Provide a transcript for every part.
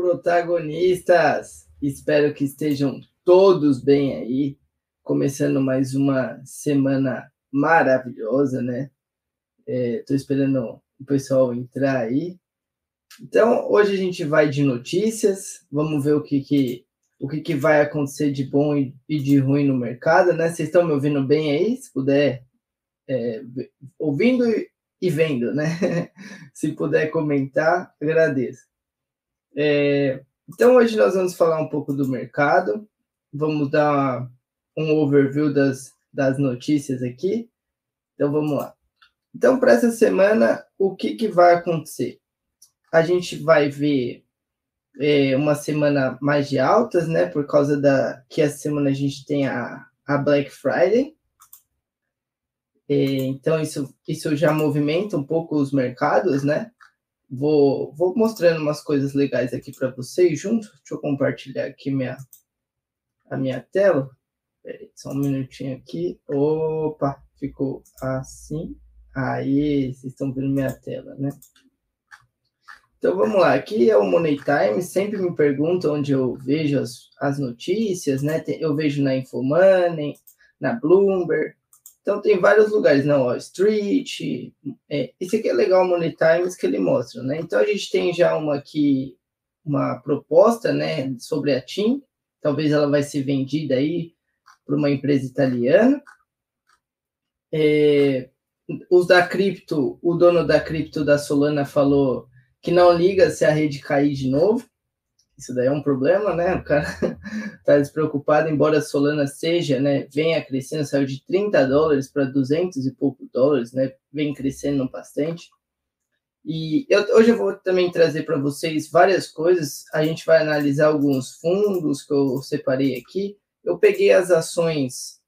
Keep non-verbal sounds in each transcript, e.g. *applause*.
protagonistas! Espero que estejam todos bem aí, começando mais uma semana maravilhosa, né? Estou é, esperando o pessoal entrar aí. Então, hoje a gente vai de notícias, vamos ver o que, que, o que, que vai acontecer de bom e, e de ruim no mercado, né? Vocês estão me ouvindo bem aí? Se puder, é, ouvindo e vendo, né? *laughs* Se puder comentar, agradeço. É, então, hoje nós vamos falar um pouco do mercado, vamos dar um overview das, das notícias aqui. Então, vamos lá. Então, para essa semana, o que, que vai acontecer? A gente vai ver é, uma semana mais de altas, né? Por causa da que essa semana a gente tem a, a Black Friday. É, então, isso, isso já movimenta um pouco os mercados, né? Vou, vou mostrando umas coisas legais aqui para vocês junto. Deixa eu compartilhar aqui minha, a minha tela. Só um minutinho aqui. Opa, ficou assim. Aí, vocês estão vendo minha tela, né? Então vamos lá, aqui é o Money Time, sempre me perguntam onde eu vejo as, as notícias, né? Eu vejo na Infomoney, na Bloomberg, então tem vários lugares, não, Wall Street. É, esse aqui é legal, Money Times, que ele mostra, né? Então a gente tem já uma aqui, uma proposta, né, sobre a TIM. Talvez ela vai ser vendida aí para uma empresa italiana. É, os da cripto, o dono da cripto da Solana falou que não liga se a rede cair de novo. Isso daí é um problema, né? O cara está *laughs* despreocupado, embora a Solana seja, né, venha crescendo, saiu de 30 dólares para 200 e pouco dólares, né? Vem crescendo bastante. E eu, hoje eu vou também trazer para vocês várias coisas. A gente vai analisar alguns fundos que eu separei aqui. Eu peguei as ações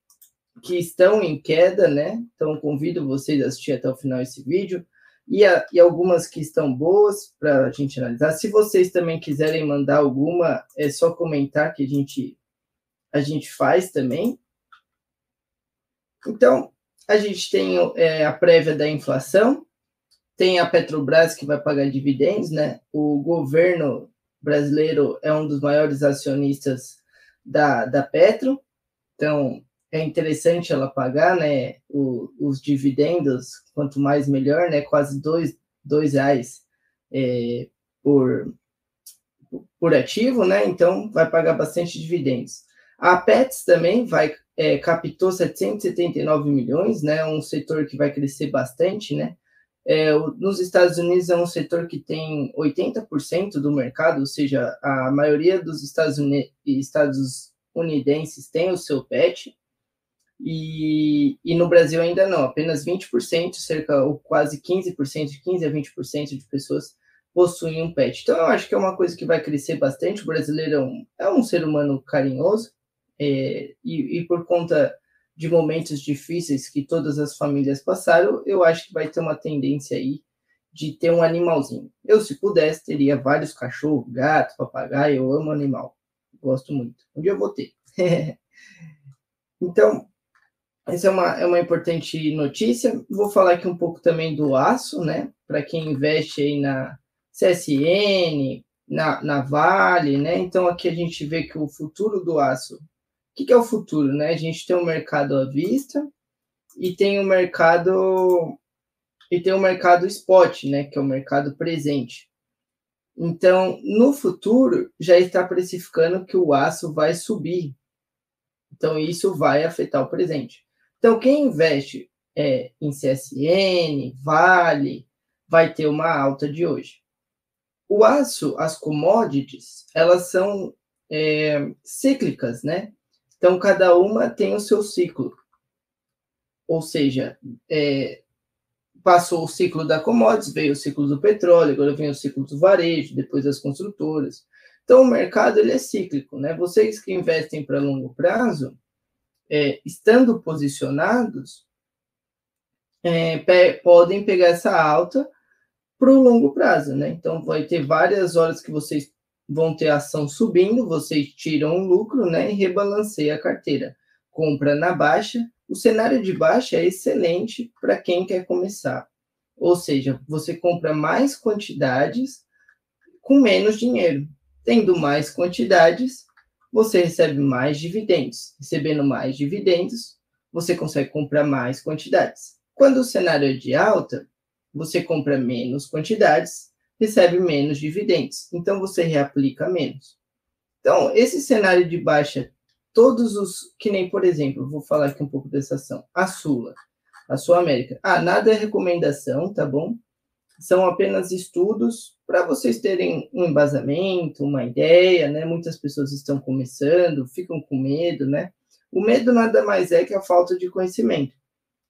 que estão em queda, né? Então convido vocês a assistir até o final esse vídeo e, a, e algumas que estão boas para a gente analisar. Se vocês também quiserem mandar alguma, é só comentar que a gente, a gente faz também. Então, a gente tem é, a prévia da inflação, tem a Petrobras que vai pagar dividendos, né? O governo brasileiro é um dos maiores acionistas da, da Petro, então é interessante ela pagar, né, o, os dividendos, quanto mais melhor, né, quase dois, dois reais é, por, por ativo, né, então vai pagar bastante dividendos. A Pets também vai, é, captou 779 milhões, né, um setor que vai crescer bastante, né, é, nos Estados Unidos é um setor que tem 80% do mercado, ou seja, a maioria dos Estados, Unidos, Estados unidenses tem o seu pet, e, e no Brasil ainda não, apenas 20%, cerca ou quase 15%, de 15 a 20% de pessoas possuem um pet. Então eu acho que é uma coisa que vai crescer bastante. O brasileiro é um, é um ser humano carinhoso, é, e, e por conta de momentos difíceis que todas as famílias passaram, eu acho que vai ter uma tendência aí de ter um animalzinho. Eu, se pudesse, teria vários cachorros, gato, papagaio, eu amo animal. Gosto muito. Um dia eu vou ter. *laughs* então, essa é uma, é uma importante notícia. Vou falar aqui um pouco também do aço, né? Para quem investe aí na CSN, na, na Vale, né? Então aqui a gente vê que o futuro do aço. O que, que é o futuro, né? A gente tem um mercado à vista e tem o um mercado e tem o um mercado spot, né? Que é o mercado presente. Então, no futuro, já está precificando que o aço vai subir. Então, isso vai afetar o presente. Então, quem investe é, em CSN, Vale, vai ter uma alta de hoje. O aço, as commodities, elas são é, cíclicas, né? Então, cada uma tem o seu ciclo. Ou seja, é, passou o ciclo da commodities, veio o ciclo do petróleo, agora vem o ciclo do varejo, depois das construtoras. Então, o mercado ele é cíclico, né? Vocês que investem para longo prazo, é, estando posicionados, é, pe podem pegar essa alta para o longo prazo, né? Então, vai ter várias horas que vocês vão ter ação subindo, vocês tiram um lucro, né? E rebalanceiam a carteira. Compra na baixa. O cenário de baixa é excelente para quem quer começar. Ou seja, você compra mais quantidades com menos dinheiro. Tendo mais quantidades, você recebe mais dividendos. Recebendo mais dividendos, você consegue comprar mais quantidades. Quando o cenário é de alta, você compra menos quantidades, recebe menos dividendos. Então você reaplica menos. Então, esse cenário de baixa, todos os. Que nem, por exemplo, vou falar aqui um pouco dessa ação. A Sula, a Sul América. Ah, nada é recomendação, tá bom? São apenas estudos para vocês terem um embasamento, uma ideia, né? Muitas pessoas estão começando, ficam com medo, né? O medo nada mais é que a falta de conhecimento.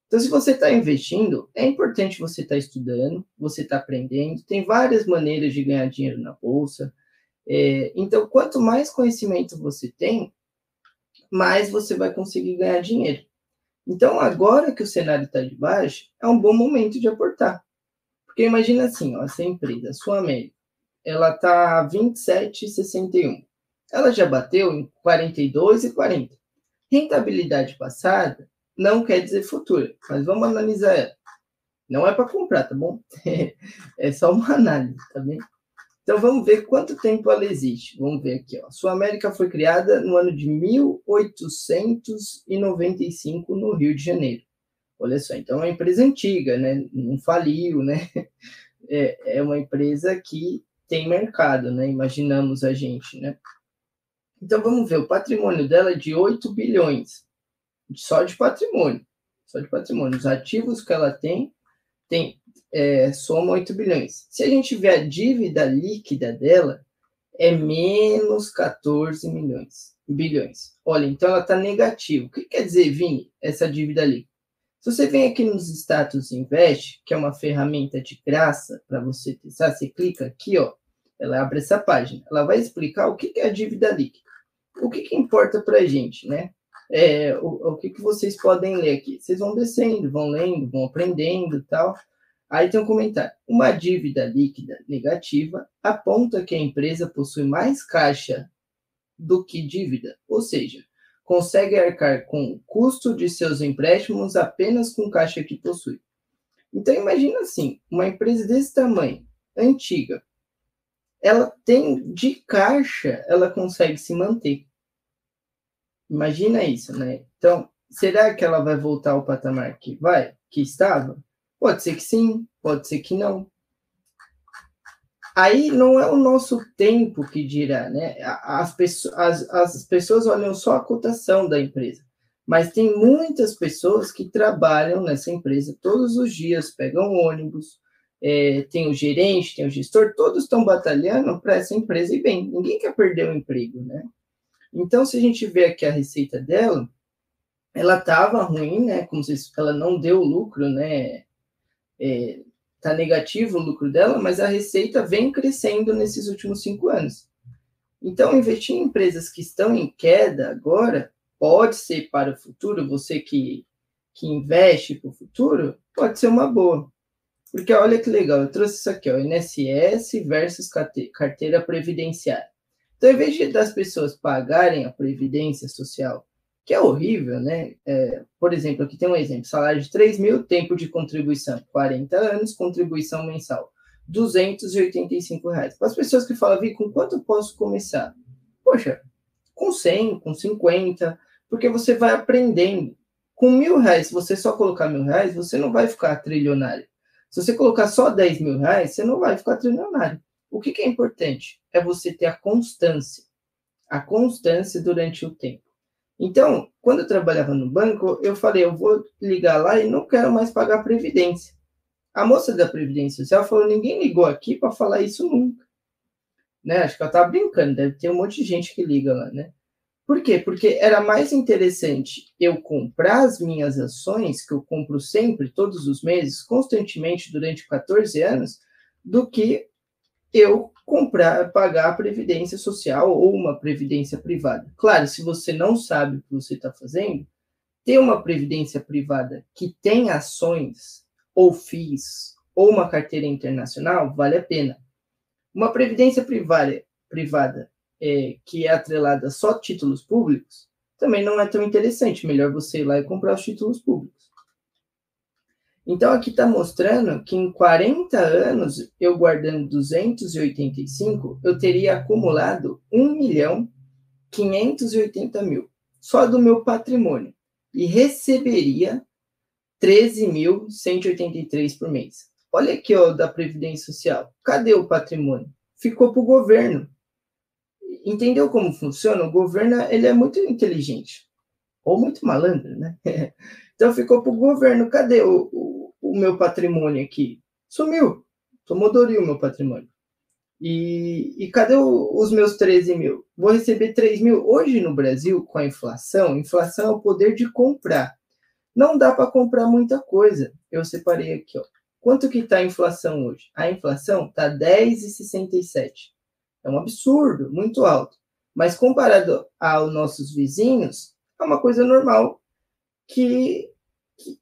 Então, se você está investindo, é importante você estar tá estudando, você está aprendendo. Tem várias maneiras de ganhar dinheiro na bolsa. É, então, quanto mais conhecimento você tem, mais você vai conseguir ganhar dinheiro. Então, agora que o cenário está de baixo, é um bom momento de aportar. Porque imagina assim, ó, essa empresa, Sua América, ela está 27,61. Ela já bateu em 42,40. Rentabilidade passada não quer dizer futura, mas vamos analisar ela. Não é para comprar, tá bom? *laughs* é só uma análise, tá bem? Então vamos ver quanto tempo ela existe. Vamos ver aqui, ó. Sul América foi criada no ano de 1895 no Rio de Janeiro. Olha só, então é uma empresa antiga, né? Não faliu, né? É, é uma empresa que tem mercado, né? Imaginamos a gente, né? Então vamos ver, o patrimônio dela é de 8 bilhões, só de patrimônio, só de patrimônio. Os ativos que ela tem, tem é, soma 8 bilhões. Se a gente ver a dívida líquida dela, é menos 14 milhões, bilhões. Olha, então ela está negativa. O que quer dizer, Vini, essa dívida líquida? Se você vem aqui nos status invest, que é uma ferramenta de graça para você testar, você clica aqui, ó, ela abre essa página. Ela vai explicar o que é a dívida líquida o que, que importa para a gente, né? É, o, o que, que vocês podem ler aqui? Vocês vão descendo, vão lendo, vão aprendendo e tal. Aí tem um comentário. Uma dívida líquida negativa aponta que a empresa possui mais caixa do que dívida, ou seja, consegue arcar com o custo de seus empréstimos apenas com caixa que possui. Então imagina assim, uma empresa desse tamanho, antiga, ela tem de caixa, ela consegue se manter. Imagina isso, né? Então, será que ela vai voltar ao patamar que vai, que estava? Pode ser que sim, pode ser que não. Aí não é o nosso tempo que dirá, né? As pessoas, as, as pessoas olham só a cotação da empresa, mas tem muitas pessoas que trabalham nessa empresa todos os dias, pegam ônibus, é, tem o gerente, tem o gestor, todos estão batalhando para essa empresa ir bem. Ninguém quer perder o emprego, né? Então, se a gente vê aqui a receita dela, ela estava ruim, né? Como se ela não deu lucro, né? É, tá negativo o lucro dela, mas a receita vem crescendo nesses últimos cinco anos. Então, investir em empresas que estão em queda agora pode ser para o futuro, você que, que investe para o futuro, pode ser uma boa. Porque olha que legal, eu trouxe isso aqui, ó, INSS versus carteira previdenciária. Então, em vez de das pessoas pagarem a previdência social, que é horrível, né? É, por exemplo, aqui tem um exemplo: salário de 3 mil, tempo de contribuição 40 anos, contribuição mensal 285 reais. Para as pessoas que falam, Vi, com quanto eu posso começar? Poxa, com 100, com 50, porque você vai aprendendo. Com mil reais, se você só colocar mil reais, você não vai ficar trilionário. Se você colocar só 10 mil reais, você não vai ficar trilionário. O que, que é importante? É você ter a constância. A constância durante o tempo. Então, quando eu trabalhava no banco, eu falei, eu vou ligar lá e não quero mais pagar previdência. A moça da Previdência Social falou, ninguém ligou aqui para falar isso nunca. Né? Acho que ela estava brincando, deve ter um monte de gente que liga lá, né? Por quê? Porque era mais interessante eu comprar as minhas ações, que eu compro sempre, todos os meses, constantemente durante 14 anos, do que eu comprar, pagar a previdência social ou uma previdência privada. Claro, se você não sabe o que você está fazendo, ter uma previdência privada que tem ações ou FIIs ou uma carteira internacional vale a pena. Uma previdência privada, privada é, que é atrelada só a títulos públicos, também não é tão interessante. Melhor você ir lá e comprar os títulos públicos. Então, aqui está mostrando que em 40 anos, eu guardando 285, eu teria acumulado 1 milhão 580 mil, só do meu patrimônio, e receberia 13.183 por mês. Olha aqui, ó, da Previdência Social. Cadê o patrimônio? Ficou para o governo. Entendeu como funciona? O governo ele é muito inteligente, ou muito malandro, né? *laughs* então ficou para o governo. Cadê o, o, o, meu patrimônio aqui? Sumiu. Tomou Dori o meu patrimônio. E, e cadê o, os meus 13 mil? Vou receber 3 mil. Hoje no Brasil, com a inflação, inflação é o poder de comprar. Não dá para comprar muita coisa. Eu separei aqui, ó. Quanto que está a inflação hoje? A inflação está 10,67. É um absurdo, muito alto. Mas comparado aos nossos vizinhos, é uma coisa normal que,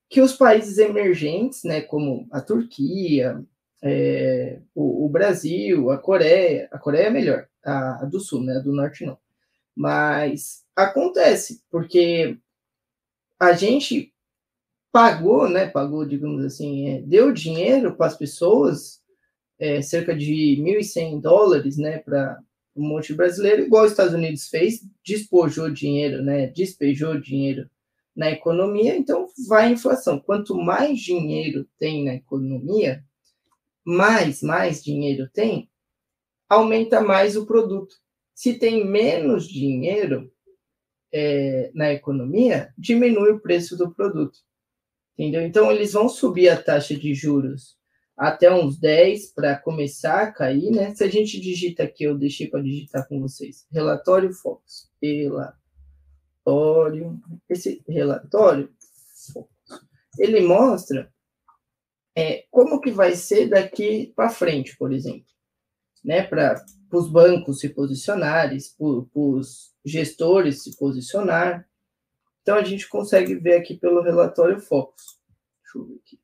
que, os países emergentes, né, como a Turquia, é, o, o, Brasil, a Coreia, a Coreia é melhor, a, a do Sul, né, a do Norte não. Mas acontece, porque a gente pagou, né, pagou, digamos assim, é, deu dinheiro para as pessoas, é, cerca de 1.100 dólares, né, para um monte de brasileiro, igual os Estados Unidos fez, despojou dinheiro, né, despejou dinheiro na economia, então vai a inflação. Quanto mais dinheiro tem na economia, mais, mais dinheiro tem, aumenta mais o produto. Se tem menos dinheiro é, na economia, diminui o preço do produto. Entendeu? Então, eles vão subir a taxa de juros até uns 10 para começar a cair, né? Se a gente digita aqui, eu deixei para digitar com vocês. Relatório Focus. Relatório. Esse relatório. Ele mostra é, como que vai ser daqui para frente, por exemplo, né? Para os bancos se posicionarem, para os gestores se posicionar, então a gente consegue ver aqui pelo relatório Focus. Deixa eu ver aqui.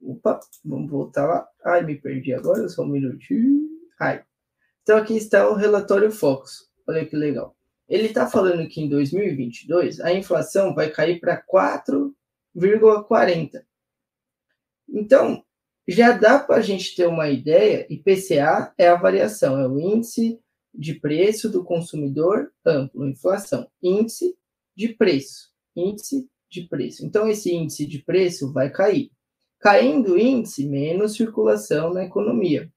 Opa, vamos voltar lá. Ai, me perdi agora, só um minutinho. Ai. Então aqui está o relatório Focus. Olha que legal. Ele está falando que em 2022 a inflação vai cair para 4,40. Então, já dá para a gente ter uma ideia, IPCA é a variação, é o índice de preço do consumidor amplo, inflação. Índice de preço. Índice de preço. Então, esse índice de preço vai cair. Caindo o índice, menos circulação na economia.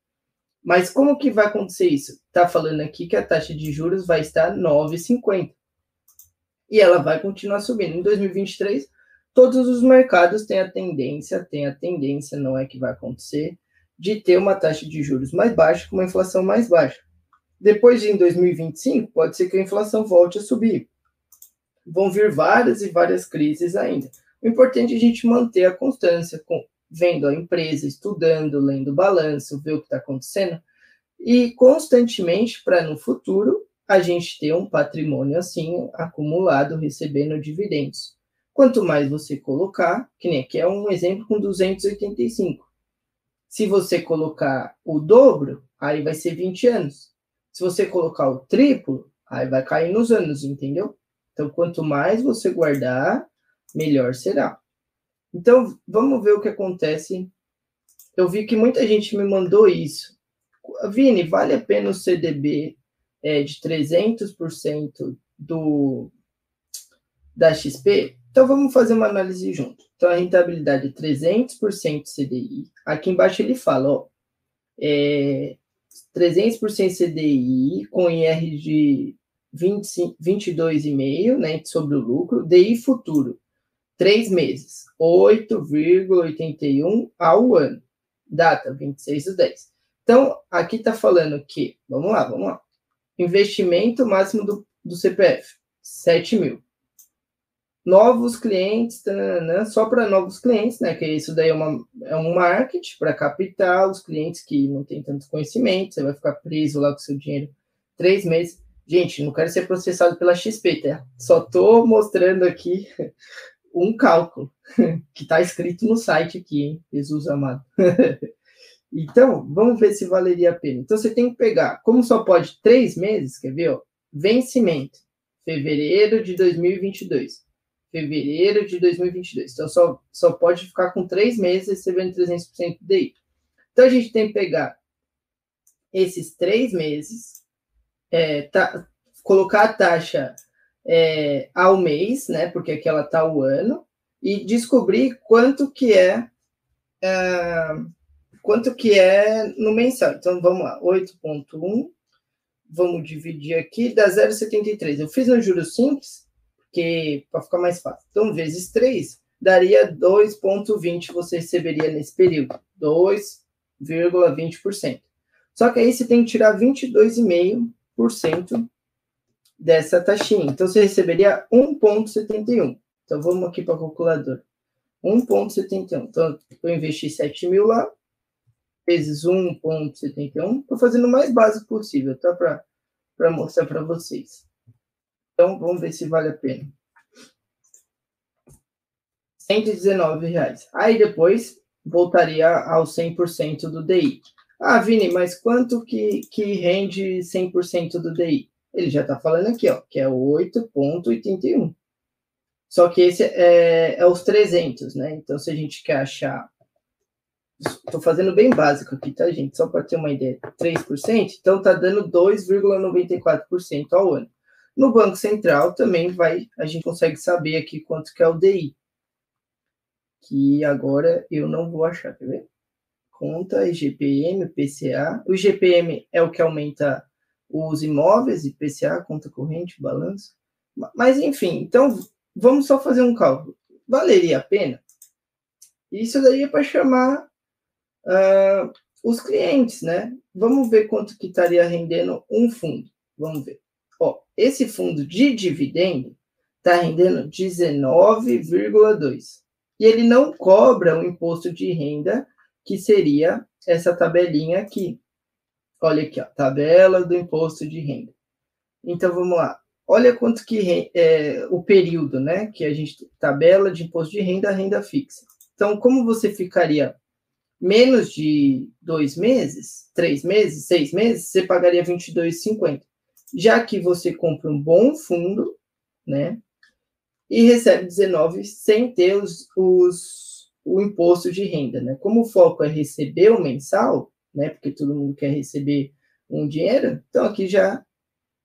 Mas como que vai acontecer isso? Está falando aqui que a taxa de juros vai estar 9,50. E ela vai continuar subindo. Em 2023, todos os mercados têm a tendência, tem a tendência, não é que vai acontecer, de ter uma taxa de juros mais baixa com uma inflação mais baixa. Depois de em 2025, pode ser que a inflação volte a subir vão vir várias e várias crises ainda. O importante é a gente manter a constância, vendo a empresa, estudando, lendo balanço, ver o que está acontecendo, e constantemente para no futuro a gente ter um patrimônio assim acumulado, recebendo dividendos. Quanto mais você colocar, que nem aqui é um exemplo com 285. Se você colocar o dobro, aí vai ser 20 anos. Se você colocar o triplo, aí vai cair nos anos, entendeu? Então, quanto mais você guardar, melhor será. Então, vamos ver o que acontece. Eu vi que muita gente me mandou isso. Vini, vale a pena o CDB é, de 300% do, da XP? Então, vamos fazer uma análise junto. Então, a rentabilidade é 300% CDI. Aqui embaixo ele fala, ó, é, 300% CDI com IR de 22,5, né, sobre o lucro, DI futuro, três meses, 8,81 ao ano. Data, 26 do 10. Então, aqui está falando que, vamos lá, vamos lá. Investimento máximo do, do CPF, 7 mil. Novos clientes, tanana, só para novos clientes, né? Que isso daí é, uma, é um marketing para captar os clientes que não têm tanto conhecimento, você vai ficar preso lá com seu dinheiro três meses. Gente, não quero ser processado pela XP, tá? Só tô mostrando aqui um cálculo *laughs* que está escrito no site aqui, hein? Jesus amado. *laughs* então, vamos ver se valeria a pena. Então, você tem que pegar, como só pode três meses, quer ver? Ó, vencimento, fevereiro de 2022. fevereiro de 2022. Então, só, só pode ficar com três meses recebendo 300% do DI. Então, a gente tem que pegar esses três meses, é, tá, colocar a taxa é, ao mês, né? Porque aqui ela está o ano, e descobrir quanto que é, é quanto que é no mensal. Então, vamos lá, 8.1, vamos dividir aqui, dá 0,73. Eu fiz no juros simples, porque para ficar mais fácil. Então, vezes 3, daria 2,20 você receberia nesse período, 2,20%. Só que aí você tem que tirar 22,5% dessa taxinha. Então, você receberia 1,71. Então, vamos aqui para a calculadora. 1,71. Então, eu investi 7 mil lá, vezes 1,71. Estou fazendo o mais básico possível, tá? Para mostrar para vocês. Então, vamos ver se vale a pena. 119 reais. Aí depois voltaria ao 100% do DI. Ah, Vini, mas quanto que, que rende 100% do DI? Ele já está falando aqui, ó, que é 8,81. Só que esse é, é os 300, né? Então, se a gente quer achar Estou fazendo bem básico aqui, tá, gente? Só para ter uma ideia. 3%, então está dando 2,94% ao ano. No Banco Central também vai, a gente consegue saber aqui quanto que é o DI. Que agora eu não vou achar, quer ver? Conta, IGPM, PCA. O IGPM é o que aumenta os imóveis, IPCA, conta corrente, balanço. Mas enfim, então vamos só fazer um cálculo. Valeria a pena? Isso daí é para chamar uh, os clientes, né? Vamos ver quanto que estaria rendendo um fundo. Vamos ver. Ó, esse fundo de dividendo está rendendo 19,2. E ele não cobra o imposto de renda, que seria essa tabelinha aqui. Olha aqui, ó, tabela do imposto de renda. Então vamos lá. Olha quanto que é o período, né? Que a gente tabela de imposto de renda, renda fixa. Então, como você ficaria menos de dois meses, três meses, seis meses, você pagaria R$ 22,50. Já que você compra um bom fundo, né? E recebe 19 sem ter os, os, o imposto de renda, né? Como o foco é receber o mensal, né? Porque todo mundo quer receber um dinheiro, então aqui já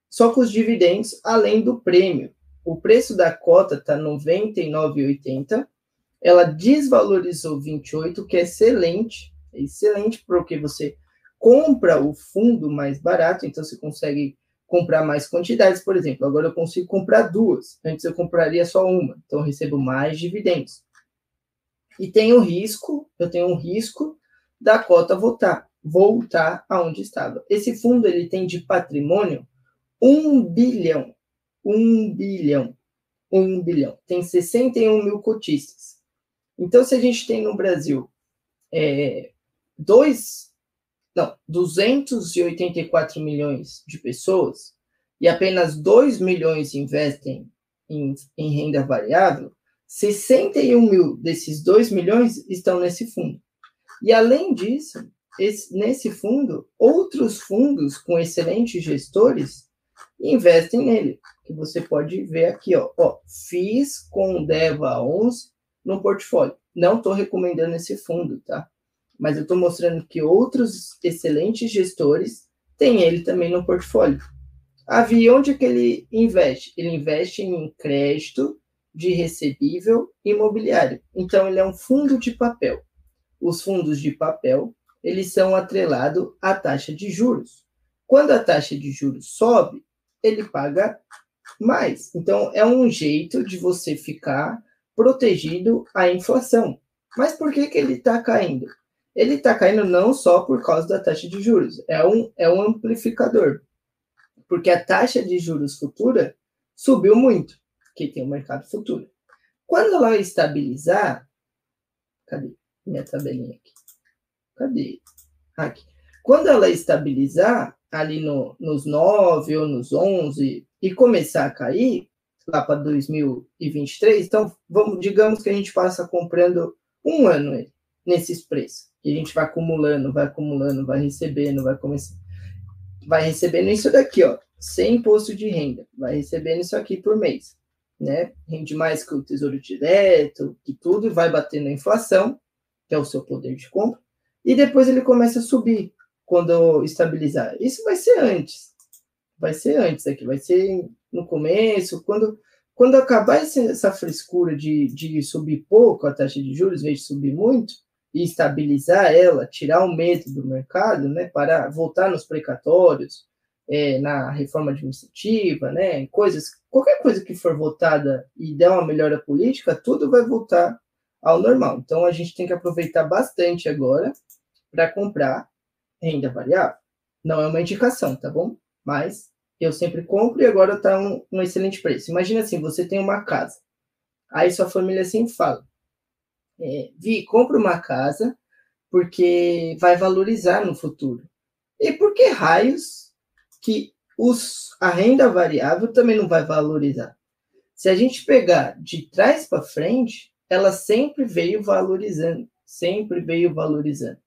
só com os dividendos, além do prêmio. O preço da cota está R$ 99,80 ela desvalorizou 28, que é excelente, é excelente porque você compra o fundo mais barato, então você consegue comprar mais quantidades, por exemplo. Agora eu consigo comprar duas. Antes eu compraria só uma, então eu recebo mais dividendos. E tem o risco, eu tenho um risco da cota voltar, voltar aonde estava. Esse fundo ele tem de patrimônio um bilhão, um bilhão, um bilhão. Tem 61 mil cotistas. Então, se a gente tem no Brasil é, dois, não, 284 milhões de pessoas e apenas 2 milhões investem em, em renda variável, 61 mil desses 2 milhões estão nesse fundo. E além disso, esse, nesse fundo, outros fundos com excelentes gestores investem nele, que você pode ver aqui, ó, ó FIS com DEVA 11 no portfólio. Não estou recomendando esse fundo, tá? Mas eu estou mostrando que outros excelentes gestores têm ele também no portfólio. A Vi, onde é que ele investe? Ele investe em crédito de recebível imobiliário. Então, ele é um fundo de papel. Os fundos de papel, eles são atrelados à taxa de juros. Quando a taxa de juros sobe, ele paga mais. Então, é um jeito de você ficar protegido à inflação. Mas por que, que ele está caindo? Ele está caindo não só por causa da taxa de juros, é um, é um amplificador. Porque a taxa de juros futura subiu muito, que tem o mercado futuro. Quando ela estabilizar, cadê minha tabelinha aqui? Cadê? Aqui. Quando ela estabilizar ali no, nos 9 ou nos 11 e começar a cair, lá para 2023. Então, vamos, digamos que a gente passa comprando um ano nesses preços. E a gente vai acumulando, vai acumulando, vai recebendo, vai começar. Vai recebendo isso daqui, ó, sem imposto de renda. Vai recebendo isso aqui por mês. né? Rende mais que o Tesouro Direto, que tudo, vai bater na inflação, que é o seu poder de compra, e depois ele começa a subir quando estabilizar. Isso vai ser antes. Vai ser antes aqui, vai ser no começo, quando quando acabar essa frescura de, de subir pouco a taxa de juros, em vez de subir muito, e estabilizar ela, tirar o medo do mercado, né, para voltar nos precatórios, é, na reforma administrativa, né, coisas, qualquer coisa que for votada e der uma melhora política, tudo vai voltar ao normal. Então a gente tem que aproveitar bastante agora para comprar renda variável. Não é uma indicação, tá bom? Mas eu sempre compro e agora está um, um, excelente preço. Imagina assim, você tem uma casa. Aí sua família sempre fala, é, Vi, compra uma casa porque vai valorizar no futuro. E por que raios que os, a renda variável também não vai valorizar? Se a gente pegar de trás para frente, ela sempre veio valorizando, sempre veio valorizando.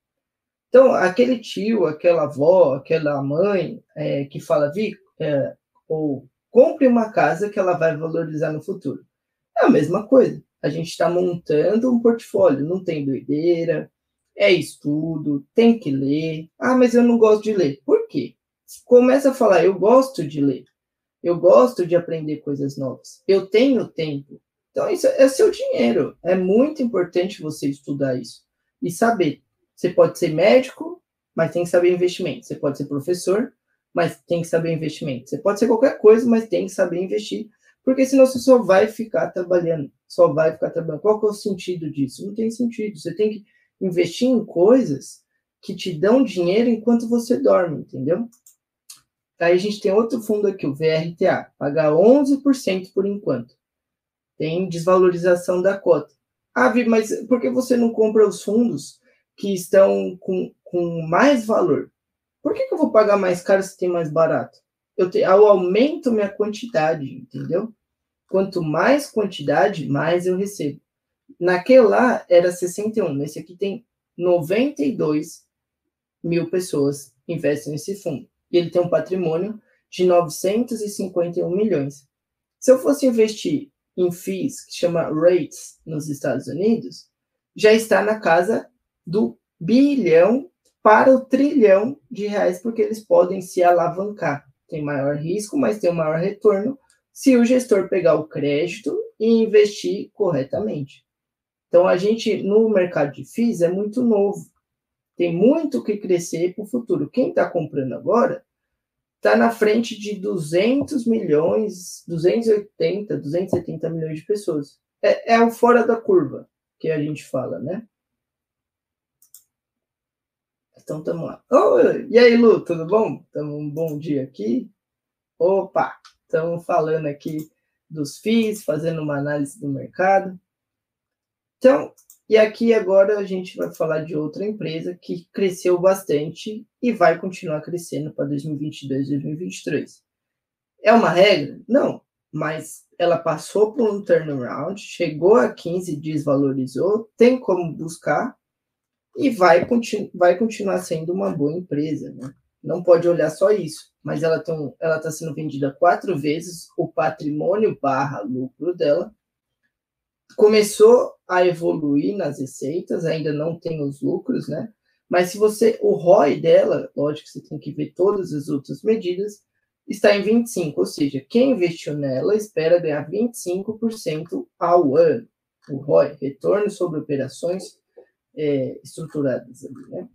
Então, aquele tio, aquela avó, aquela mãe é, que fala, Vi, é, ou compre uma casa que ela vai valorizar no futuro. É a mesma coisa. A gente está montando um portfólio, não tem doideira, é estudo, tem que ler. Ah, mas eu não gosto de ler. Por quê? Começa a falar, eu gosto de ler. Eu gosto de aprender coisas novas. Eu tenho tempo. Então, isso é seu dinheiro. É muito importante você estudar isso e saber. Você pode ser médico, mas tem que saber investimento. Você pode ser professor, mas tem que saber investimento. Você pode ser qualquer coisa, mas tem que saber investir, porque senão você só vai ficar trabalhando, só vai ficar trabalhando. Qual que é o sentido disso? Não tem sentido. Você tem que investir em coisas que te dão dinheiro enquanto você dorme, entendeu? Aí a gente tem outro fundo aqui, o VRTA, pagar 11% por enquanto. Tem desvalorização da cota. Ah, Vi, mas por que você não compra os fundos que estão com, com mais valor? Por que, que eu vou pagar mais caro se tem mais barato? Eu, te, eu aumento minha quantidade, entendeu? Quanto mais quantidade, mais eu recebo. Naquele lá era 61, nesse aqui tem 92 mil pessoas investem nesse fundo. E ele tem um patrimônio de 951 milhões. Se eu fosse investir em FIIs, que chama REITs, nos Estados Unidos, já está na casa do bilhão para o trilhão de reais, porque eles podem se alavancar. Tem maior risco, mas tem um maior retorno se o gestor pegar o crédito e investir corretamente. Então, a gente, no mercado de FIIs, é muito novo. Tem muito que crescer para o futuro. Quem está comprando agora está na frente de 200 milhões, 280, 270 milhões de pessoas. É, é o fora da curva que a gente fala, né? Então, tamo lá. Oh, e aí, Lu, tudo bom? Tamo um bom dia aqui. Opa, estamos falando aqui dos FIIs, fazendo uma análise do mercado. Então, e aqui agora a gente vai falar de outra empresa que cresceu bastante e vai continuar crescendo para 2022 2023. É uma regra? Não, mas ela passou por um turnaround, chegou a 15, desvalorizou, tem como buscar e vai, continu vai continuar sendo uma boa empresa. Né? Não pode olhar só isso, mas ela está sendo vendida quatro vezes o patrimônio barra lucro dela. Começou a evoluir nas receitas, ainda não tem os lucros, né? Mas se você, o ROI dela, lógico que você tem que ver todas as outras medidas, está em 25, ou seja, quem investiu nela espera ganhar 25% ao ano. O ROI, retorno sobre operações é, estruturadas ali, né?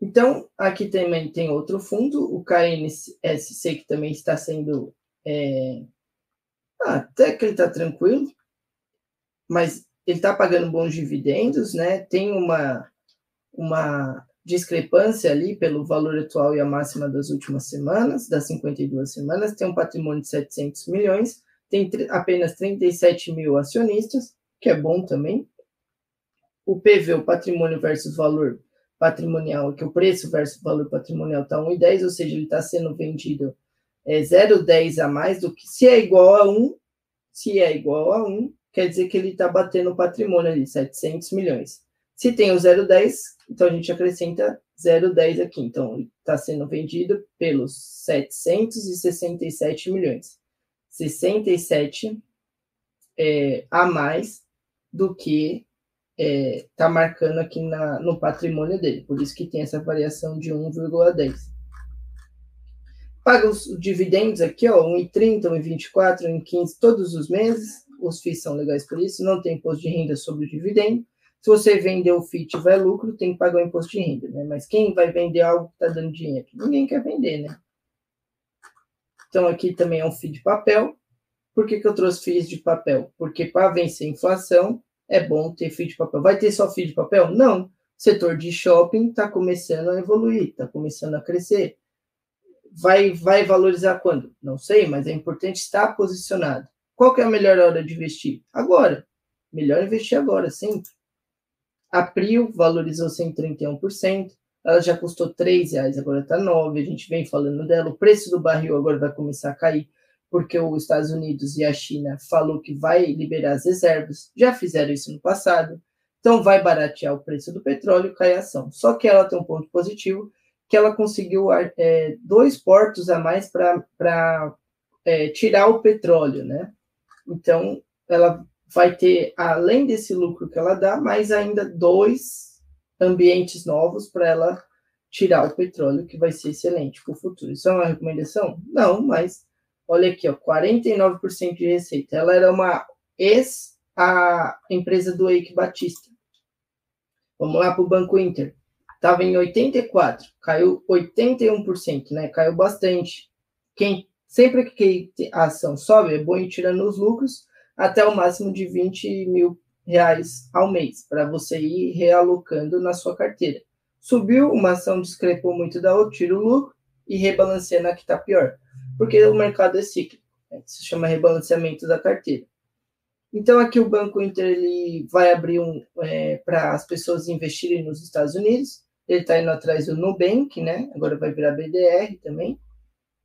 Então, aqui também tem outro fundo, o KNSC, que também está sendo. É... Ah, até que ele está tranquilo, mas ele está pagando bons dividendos, né? Tem uma, uma discrepância ali pelo valor atual e a máxima das últimas semanas, das 52 semanas, tem um patrimônio de 700 milhões, tem apenas 37 mil acionistas, que é bom também. O PV, o patrimônio versus valor patrimonial, que o preço versus valor patrimonial está 1,10, ou seja, ele está sendo vendido é, 0,10 a mais do que. Se é igual a 1, se é igual a 1, quer dizer que ele está batendo o patrimônio ali, 700 milhões. Se tem o 0,10, então a gente acrescenta 0,10 aqui. Então, está sendo vendido pelos 767 milhões. 67 é, a mais do que está é, tá marcando aqui na, no patrimônio dele. Por isso que tem essa variação de 1,10. Paga os dividendos aqui, ó, 1,30, 1,24, 1,15 todos os meses. Os FIIs são legais por isso, não tem imposto de renda sobre o dividendo. Se você vender o FII tiver lucro, tem que pagar o imposto de renda, né? Mas quem vai vender algo que está dando dinheiro? Ninguém quer vender, né? Então aqui também é um FII de papel. Por que, que eu trouxe FIIs de papel? Porque para vencer a inflação, é bom ter FII de papel. Vai ter só FII de papel? Não. O setor de shopping está começando a evoluir, está começando a crescer. Vai, vai valorizar quando? Não sei, mas é importante estar posicionado. Qual que é a melhor hora de investir? Agora. Melhor investir agora, sempre. A Prio valorizou 131%, ela já custou R$ reais, agora está 9, a gente vem falando dela. O preço do barril agora vai começar a cair porque os Estados Unidos e a China falou que vai liberar as reservas, já fizeram isso no passado, então vai baratear o preço do petróleo, cai a ação. Só que ela tem um ponto positivo, que ela conseguiu é, dois portos a mais para é, tirar o petróleo, né? Então, ela vai ter, além desse lucro que ela dá, mais ainda dois ambientes novos para ela tirar o petróleo, que vai ser excelente para o futuro. Isso é uma recomendação? Não, mas Olha aqui, ó, 49% de receita. Ela era uma ex a empresa do Eike Batista. Vamos lá para o Banco Inter. Estava em 84, caiu 81%, né? Caiu bastante. Quem sempre que a ação sobe, é bom ir tirando os lucros até o máximo de 20 mil reais ao mês, para você ir realocando na sua carteira. Subiu, uma ação discrepou muito da outra, tira o lucro e rebalanceia na que está pior porque o mercado é cíclico, né? se chama rebalanceamento da carteira. Então, aqui o Banco Inter ele vai abrir um é, para as pessoas investirem nos Estados Unidos. Ele está indo atrás do Nubank, né? Agora vai virar BDR também.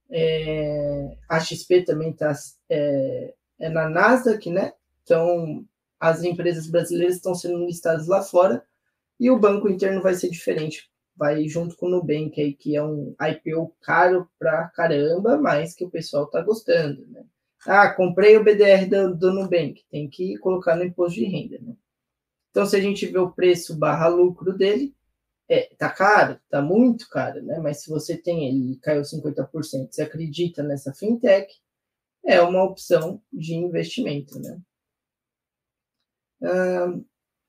É, a XP também está é, é, na Nasdaq, né? Então, as empresas brasileiras estão sendo listadas lá fora e o Banco Inter não vai ser diferente vai junto com o Nubank aí, que é um IPO caro pra caramba, mas que o pessoal tá gostando, né? Ah, comprei o BDR do, do Nubank, tem que colocar no imposto de renda, né? Então, se a gente vê o preço barra lucro dele, é, tá caro, tá muito caro, né? Mas se você tem ele caiu 50%, você acredita nessa fintech, é uma opção de investimento, né? Ah,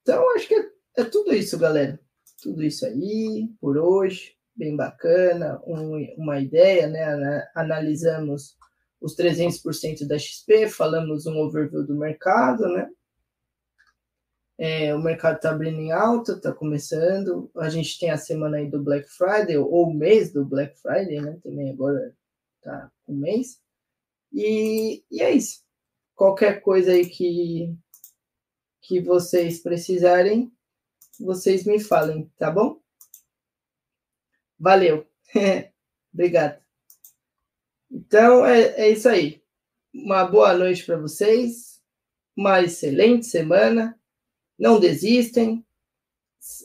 então, acho que é, é tudo isso, galera tudo isso aí por hoje, bem bacana, um, uma ideia, né? Analisamos os 300% da XP, falamos um overview do mercado, né? É, o mercado está abrindo em alta, está começando. A gente tem a semana aí do Black Friday, ou o mês do Black Friday, né? Também agora tá o mês. E, e é isso. Qualquer coisa aí que, que vocês precisarem, vocês me falem, tá bom? Valeu. *laughs* Obrigado. Então, é, é isso aí. Uma boa noite para vocês. Uma excelente semana. Não desistem.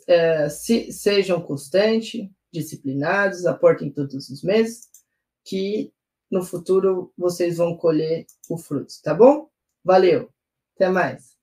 É, se, sejam constantes, disciplinados, aportem todos os meses, que no futuro vocês vão colher o fruto, tá bom? Valeu. Até mais.